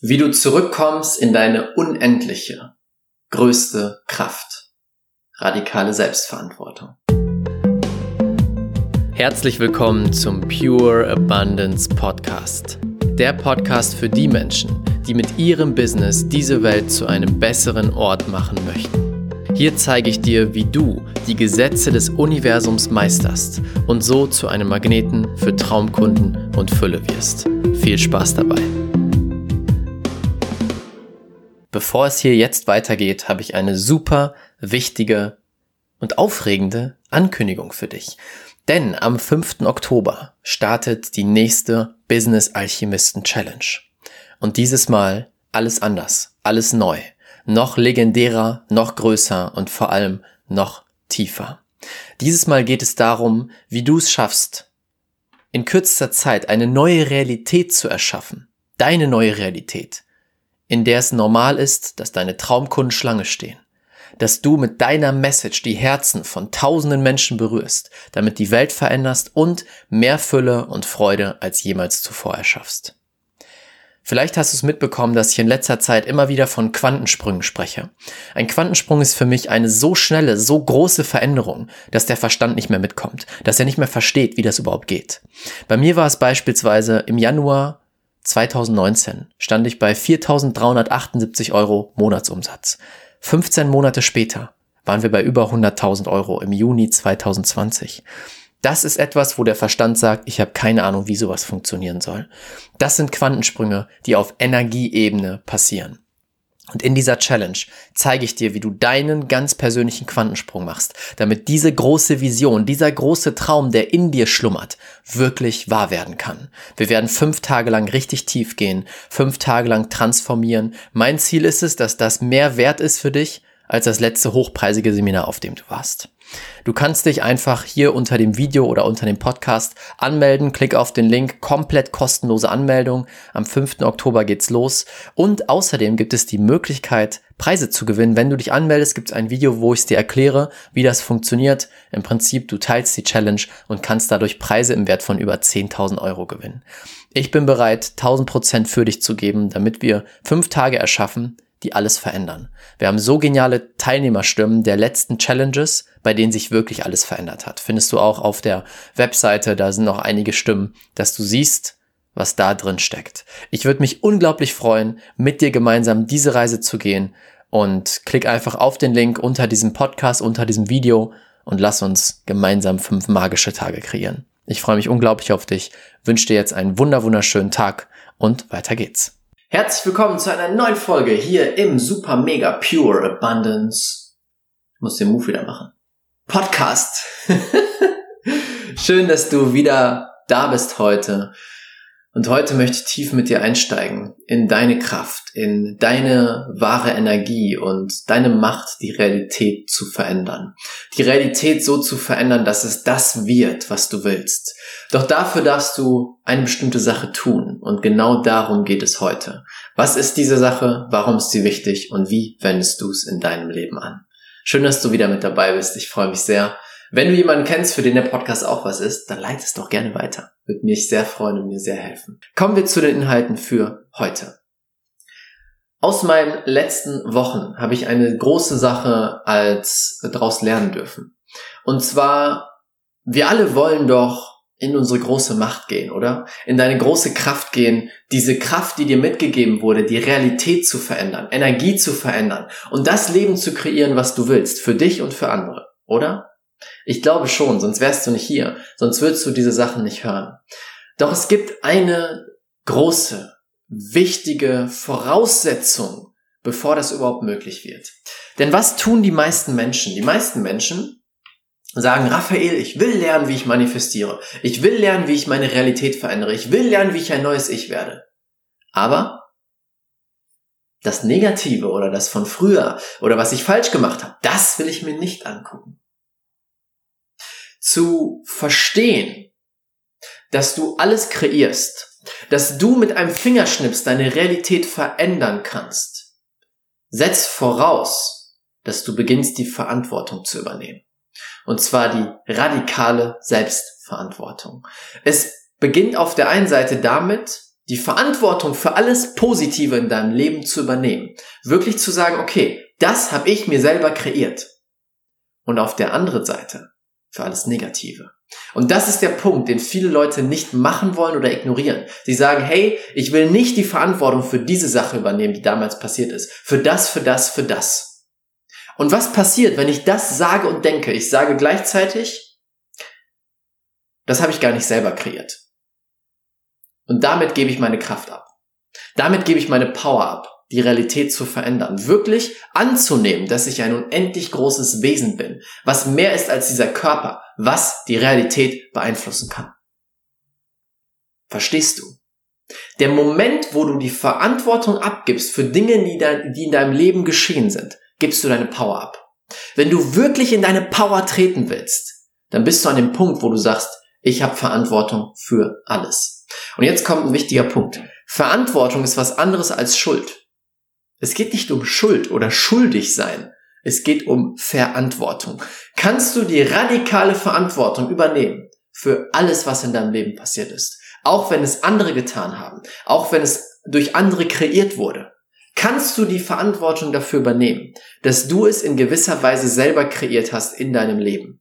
Wie du zurückkommst in deine unendliche, größte Kraft. Radikale Selbstverantwortung. Herzlich willkommen zum Pure Abundance Podcast. Der Podcast für die Menschen, die mit ihrem Business diese Welt zu einem besseren Ort machen möchten. Hier zeige ich dir, wie du die Gesetze des Universums meisterst und so zu einem Magneten für Traumkunden und Fülle wirst. Viel Spaß dabei! Bevor es hier jetzt weitergeht, habe ich eine super wichtige und aufregende Ankündigung für dich. Denn am 5. Oktober startet die nächste Business Alchemisten Challenge. Und dieses Mal alles anders, alles neu, noch legendärer, noch größer und vor allem noch tiefer. Dieses Mal geht es darum, wie du es schaffst, in kürzester Zeit eine neue Realität zu erschaffen. Deine neue Realität in der es normal ist, dass deine Traumkunden Schlange stehen, dass du mit deiner Message die Herzen von tausenden Menschen berührst, damit die Welt veränderst und mehr Fülle und Freude als jemals zuvor erschaffst. Vielleicht hast du es mitbekommen, dass ich in letzter Zeit immer wieder von Quantensprüngen spreche. Ein Quantensprung ist für mich eine so schnelle, so große Veränderung, dass der Verstand nicht mehr mitkommt, dass er nicht mehr versteht, wie das überhaupt geht. Bei mir war es beispielsweise im Januar 2019 stand ich bei 4.378 Euro Monatsumsatz. 15 Monate später waren wir bei über 100.000 Euro im Juni 2020. Das ist etwas, wo der Verstand sagt, ich habe keine Ahnung, wie sowas funktionieren soll. Das sind Quantensprünge, die auf Energieebene passieren. Und in dieser Challenge zeige ich dir, wie du deinen ganz persönlichen Quantensprung machst, damit diese große Vision, dieser große Traum, der in dir schlummert, wirklich wahr werden kann. Wir werden fünf Tage lang richtig tief gehen, fünf Tage lang transformieren. Mein Ziel ist es, dass das mehr wert ist für dich als das letzte hochpreisige Seminar, auf dem du warst. Du kannst dich einfach hier unter dem Video oder unter dem Podcast anmelden. Klick auf den Link, komplett kostenlose Anmeldung. Am 5. Oktober geht's los. Und außerdem gibt es die Möglichkeit, Preise zu gewinnen. Wenn du dich anmeldest, gibt es ein Video, wo ich dir erkläre, wie das funktioniert. Im Prinzip, du teilst die Challenge und kannst dadurch Preise im Wert von über 10.000 Euro gewinnen. Ich bin bereit, 1000 Prozent für dich zu geben, damit wir fünf Tage erschaffen, die alles verändern. Wir haben so geniale Teilnehmerstimmen der letzten Challenges, bei denen sich wirklich alles verändert hat. Findest du auch auf der Webseite, da sind noch einige Stimmen, dass du siehst, was da drin steckt. Ich würde mich unglaublich freuen, mit dir gemeinsam diese Reise zu gehen und klick einfach auf den Link unter diesem Podcast, unter diesem Video und lass uns gemeinsam fünf magische Tage kreieren. Ich freue mich unglaublich auf dich, wünsche dir jetzt einen wunder wunderschönen Tag und weiter geht's. Herzlich willkommen zu einer neuen Folge hier im Super Mega Pure Abundance. Ich muss den Move wieder machen. Podcast. Schön, dass du wieder da bist heute. Und heute möchte ich tief mit dir einsteigen in deine Kraft, in deine wahre Energie und deine Macht, die Realität zu verändern. Die Realität so zu verändern, dass es das wird, was du willst. Doch dafür darfst du eine bestimmte Sache tun. Und genau darum geht es heute. Was ist diese Sache? Warum ist sie wichtig? Und wie wendest du es in deinem Leben an? Schön, dass du wieder mit dabei bist. Ich freue mich sehr. Wenn du jemanden kennst, für den der Podcast auch was ist, dann leite es doch gerne weiter. Würde mich sehr freuen und mir sehr helfen. Kommen wir zu den Inhalten für heute. Aus meinen letzten Wochen habe ich eine große Sache als daraus lernen dürfen. Und zwar, wir alle wollen doch in unsere große Macht gehen, oder? In deine große Kraft gehen, diese Kraft, die dir mitgegeben wurde, die Realität zu verändern, Energie zu verändern und das Leben zu kreieren, was du willst, für dich und für andere, oder? Ich glaube schon, sonst wärst du nicht hier, sonst würdest du diese Sachen nicht hören. Doch es gibt eine große, wichtige Voraussetzung, bevor das überhaupt möglich wird. Denn was tun die meisten Menschen? Die meisten Menschen sagen, Raphael, ich will lernen, wie ich manifestiere. Ich will lernen, wie ich meine Realität verändere. Ich will lernen, wie ich ein neues Ich werde. Aber das Negative oder das von früher oder was ich falsch gemacht habe, das will ich mir nicht angucken zu verstehen, dass du alles kreierst, dass du mit einem Fingerschnips deine Realität verändern kannst, setzt voraus, dass du beginnst, die Verantwortung zu übernehmen. Und zwar die radikale Selbstverantwortung. Es beginnt auf der einen Seite damit, die Verantwortung für alles Positive in deinem Leben zu übernehmen. Wirklich zu sagen, okay, das habe ich mir selber kreiert. Und auf der anderen Seite für alles Negative. Und das ist der Punkt, den viele Leute nicht machen wollen oder ignorieren. Sie sagen, hey, ich will nicht die Verantwortung für diese Sache übernehmen, die damals passiert ist. Für das, für das, für das. Und was passiert, wenn ich das sage und denke? Ich sage gleichzeitig, das habe ich gar nicht selber kreiert. Und damit gebe ich meine Kraft ab. Damit gebe ich meine Power ab, die Realität zu verändern. Wirklich anzunehmen, dass ich ein unendlich großes Wesen bin, was mehr ist als dieser Körper, was die Realität beeinflussen kann. Verstehst du? Der Moment, wo du die Verantwortung abgibst für Dinge, die in deinem Leben geschehen sind, gibst du deine Power ab. Wenn du wirklich in deine Power treten willst, dann bist du an dem Punkt, wo du sagst, ich habe Verantwortung für alles. Und jetzt kommt ein wichtiger Punkt. Verantwortung ist was anderes als Schuld. Es geht nicht um Schuld oder schuldig sein. Es geht um Verantwortung. Kannst du die radikale Verantwortung übernehmen für alles, was in deinem Leben passiert ist? Auch wenn es andere getan haben, auch wenn es durch andere kreiert wurde. Kannst du die Verantwortung dafür übernehmen, dass du es in gewisser Weise selber kreiert hast in deinem Leben?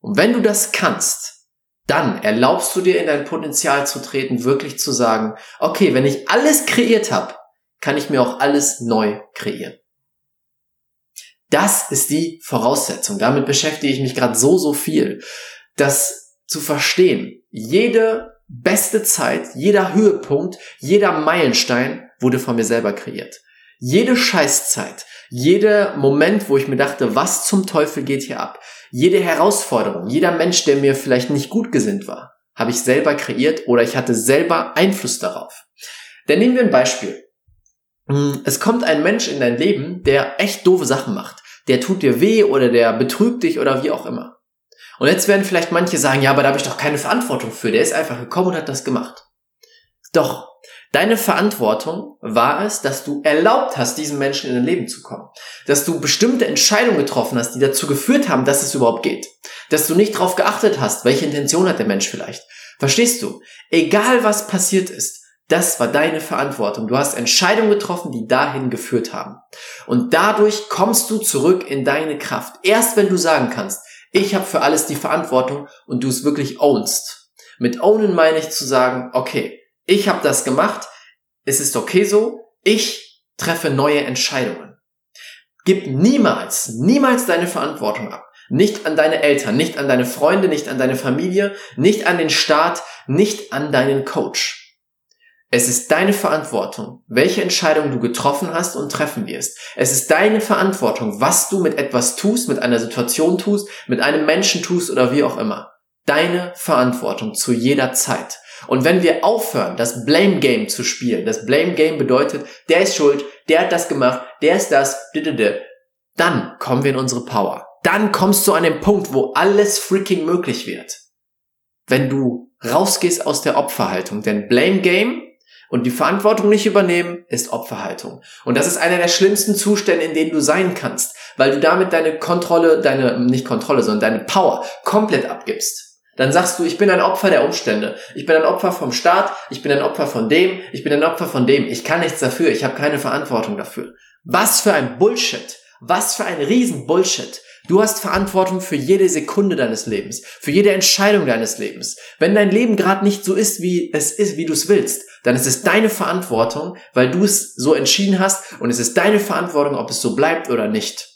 Und wenn du das kannst, dann erlaubst du dir in dein Potenzial zu treten, wirklich zu sagen, okay, wenn ich alles kreiert habe, kann ich mir auch alles neu kreieren. Das ist die Voraussetzung. Damit beschäftige ich mich gerade so, so viel, das zu verstehen. Jede beste Zeit, jeder Höhepunkt, jeder Meilenstein wurde von mir selber kreiert. Jede Scheißzeit, jeder Moment, wo ich mir dachte, was zum Teufel geht hier ab? Jede Herausforderung, jeder Mensch, der mir vielleicht nicht gut gesinnt war, habe ich selber kreiert oder ich hatte selber Einfluss darauf. Denn nehmen wir ein Beispiel. Hm, es kommt ein Mensch in dein Leben, der echt doofe Sachen macht. Der tut dir weh oder der betrügt dich oder wie auch immer. Und jetzt werden vielleicht manche sagen, ja, aber da habe ich doch keine Verantwortung für. Der ist einfach gekommen und hat das gemacht. Doch, deine Verantwortung war es, dass du erlaubt hast, diesem Menschen in dein Leben zu kommen. Dass du bestimmte Entscheidungen getroffen hast, die dazu geführt haben, dass es überhaupt geht. Dass du nicht darauf geachtet hast, welche Intention hat der Mensch vielleicht. Verstehst du? Egal was passiert ist, das war deine Verantwortung. Du hast Entscheidungen getroffen, die dahin geführt haben. Und dadurch kommst du zurück in deine Kraft. Erst wenn du sagen kannst, ich habe für alles die Verantwortung und du es wirklich ownst. Mit ownen meine ich zu sagen, okay, ich habe das gemacht, es ist okay so, ich treffe neue Entscheidungen. Gib niemals, niemals deine Verantwortung ab. Nicht an deine Eltern, nicht an deine Freunde, nicht an deine Familie, nicht an den Staat, nicht an deinen Coach. Es ist deine Verantwortung, welche Entscheidung du getroffen hast und treffen wirst. Es ist deine Verantwortung, was du mit etwas tust, mit einer Situation tust, mit einem Menschen tust oder wie auch immer. Deine Verantwortung zu jeder Zeit. Und wenn wir aufhören, das Blame Game zu spielen, das Blame Game bedeutet, der ist schuld, der hat das gemacht, der ist das, dann kommen wir in unsere Power. Dann kommst du an den Punkt, wo alles freaking möglich wird. Wenn du rausgehst aus der Opferhaltung. Denn Blame Game und die Verantwortung nicht übernehmen ist Opferhaltung. Und das ist einer der schlimmsten Zustände, in denen du sein kannst, weil du damit deine Kontrolle, deine, nicht Kontrolle, sondern deine Power komplett abgibst. Dann sagst du, ich bin ein Opfer der Umstände. Ich bin ein Opfer vom Staat. Ich bin ein Opfer von dem. Ich bin ein Opfer von dem. Ich kann nichts dafür. Ich habe keine Verantwortung dafür. Was für ein Bullshit. Was für ein Riesen-Bullshit. Du hast Verantwortung für jede Sekunde deines Lebens, für jede Entscheidung deines Lebens. Wenn dein Leben gerade nicht so ist, wie es ist, wie du es willst, dann ist es deine Verantwortung, weil du es so entschieden hast und es ist deine Verantwortung, ob es so bleibt oder nicht.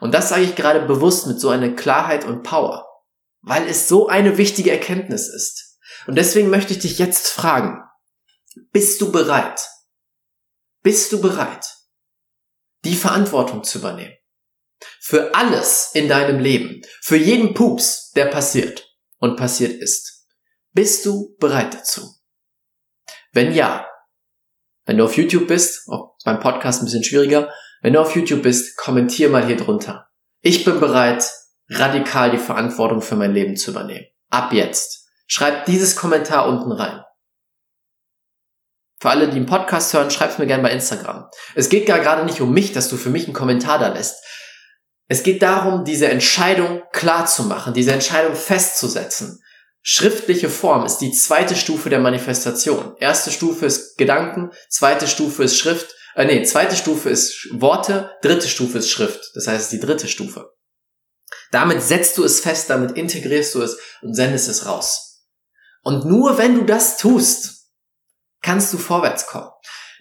Und das sage ich gerade bewusst mit so einer Klarheit und Power, weil es so eine wichtige Erkenntnis ist. Und deswegen möchte ich dich jetzt fragen, bist du bereit? Bist du bereit, die Verantwortung zu übernehmen? Für alles in deinem Leben. Für jeden Pups, der passiert und passiert ist. Bist du bereit dazu? Wenn ja, wenn du auf YouTube bist, auch beim Podcast ein bisschen schwieriger, wenn du auf YouTube bist, kommentier mal hier drunter. Ich bin bereit, radikal die Verantwortung für mein Leben zu übernehmen. Ab jetzt. Schreib dieses Kommentar unten rein. Für alle, die einen Podcast hören, schreib's mir gerne bei Instagram. Es geht gar gerade nicht um mich, dass du für mich einen Kommentar da lässt. Es geht darum, diese Entscheidung klar zu machen, diese Entscheidung festzusetzen. Schriftliche Form ist die zweite Stufe der Manifestation. Erste Stufe ist Gedanken, zweite Stufe ist Schrift, äh, nee, zweite Stufe ist Worte, dritte Stufe ist Schrift. Das heißt, die dritte Stufe. Damit setzt du es fest, damit integrierst du es und sendest es raus. Und nur wenn du das tust, kannst du vorwärts kommen.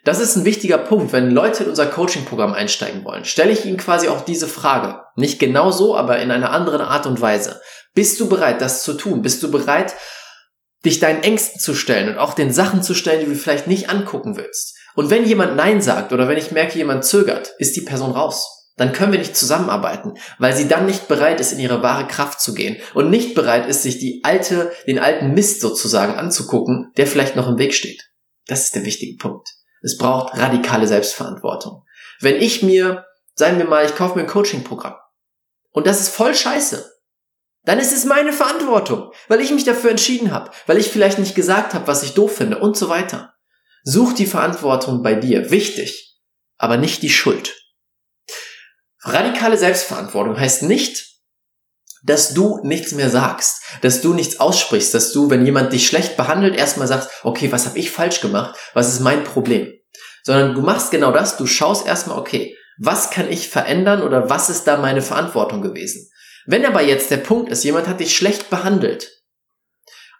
Das ist ein wichtiger Punkt. Wenn Leute in unser Coaching-Programm einsteigen wollen, stelle ich ihnen quasi auch diese Frage. Nicht genau so, aber in einer anderen Art und Weise. Bist du bereit, das zu tun? Bist du bereit, dich deinen Ängsten zu stellen und auch den Sachen zu stellen, die du vielleicht nicht angucken willst? Und wenn jemand Nein sagt oder wenn ich merke, jemand zögert, ist die Person raus. Dann können wir nicht zusammenarbeiten, weil sie dann nicht bereit ist, in ihre wahre Kraft zu gehen und nicht bereit ist, sich die alte, den alten Mist sozusagen anzugucken, der vielleicht noch im Weg steht. Das ist der wichtige Punkt. Es braucht radikale Selbstverantwortung. Wenn ich mir, sagen wir mal, ich kaufe mir ein Coaching-Programm und das ist voll scheiße, dann ist es meine Verantwortung, weil ich mich dafür entschieden habe, weil ich vielleicht nicht gesagt habe, was ich doof finde und so weiter. Such die Verantwortung bei dir, wichtig, aber nicht die Schuld. Radikale Selbstverantwortung heißt nicht, dass du nichts mehr sagst, dass du nichts aussprichst, dass du, wenn jemand dich schlecht behandelt, erstmal sagst, okay, was habe ich falsch gemacht, was ist mein Problem? Sondern du machst genau das, du schaust erstmal, okay, was kann ich verändern oder was ist da meine Verantwortung gewesen? Wenn aber jetzt der Punkt ist, jemand hat dich schlecht behandelt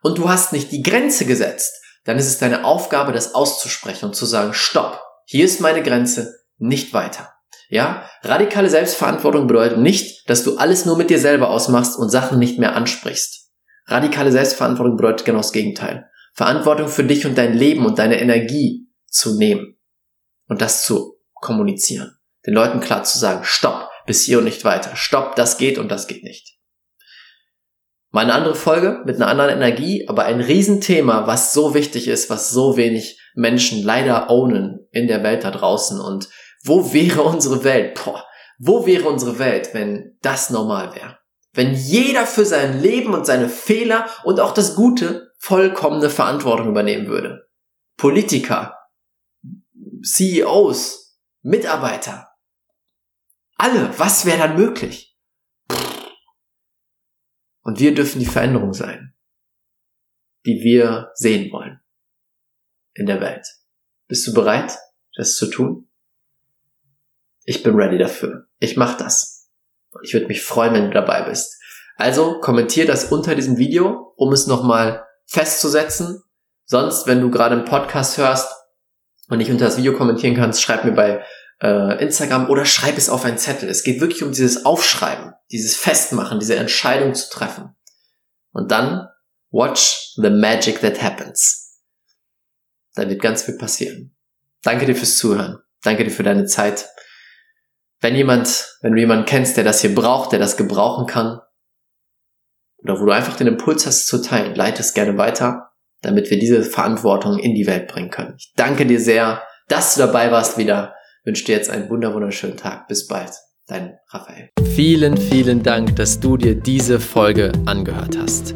und du hast nicht die Grenze gesetzt, dann ist es deine Aufgabe, das auszusprechen und zu sagen, stopp, hier ist meine Grenze, nicht weiter. Ja, radikale Selbstverantwortung bedeutet nicht, dass du alles nur mit dir selber ausmachst und Sachen nicht mehr ansprichst. Radikale Selbstverantwortung bedeutet genau das Gegenteil. Verantwortung für dich und dein Leben und deine Energie zu nehmen und das zu kommunizieren. Den Leuten klar zu sagen, stopp, bis hier und nicht weiter. Stopp, das geht und das geht nicht. Mal eine andere Folge mit einer anderen Energie, aber ein Riesenthema, was so wichtig ist, was so wenig Menschen leider ownen in der Welt da draußen und wo wäre unsere Welt? Boah, wo wäre unsere Welt, wenn das normal wäre? Wenn jeder für sein Leben und seine Fehler und auch das Gute vollkommene Verantwortung übernehmen würde. Politiker, CEOs, Mitarbeiter, alle, was wäre dann möglich? Und wir dürfen die Veränderung sein, die wir sehen wollen in der Welt. Bist du bereit, das zu tun? Ich bin ready dafür. Ich mach das. Ich würde mich freuen, wenn du dabei bist. Also kommentier das unter diesem Video, um es nochmal festzusetzen. Sonst, wenn du gerade einen Podcast hörst und nicht unter das Video kommentieren kannst, schreib mir bei äh, Instagram oder schreib es auf einen Zettel. Es geht wirklich um dieses Aufschreiben, dieses Festmachen, diese Entscheidung zu treffen. Und dann watch the magic that happens. Da wird ganz viel passieren. Danke dir fürs Zuhören. Danke dir für deine Zeit wenn jemand, wenn du jemanden kennst, der das hier braucht, der das gebrauchen kann, oder wo du einfach den Impuls hast zu teilen, leite es gerne weiter, damit wir diese Verantwortung in die Welt bringen können. Ich danke dir sehr, dass du dabei warst wieder. Ich wünsche dir jetzt einen wunderschönen Tag. Bis bald. Dein Raphael. Vielen, vielen Dank, dass du dir diese Folge angehört hast.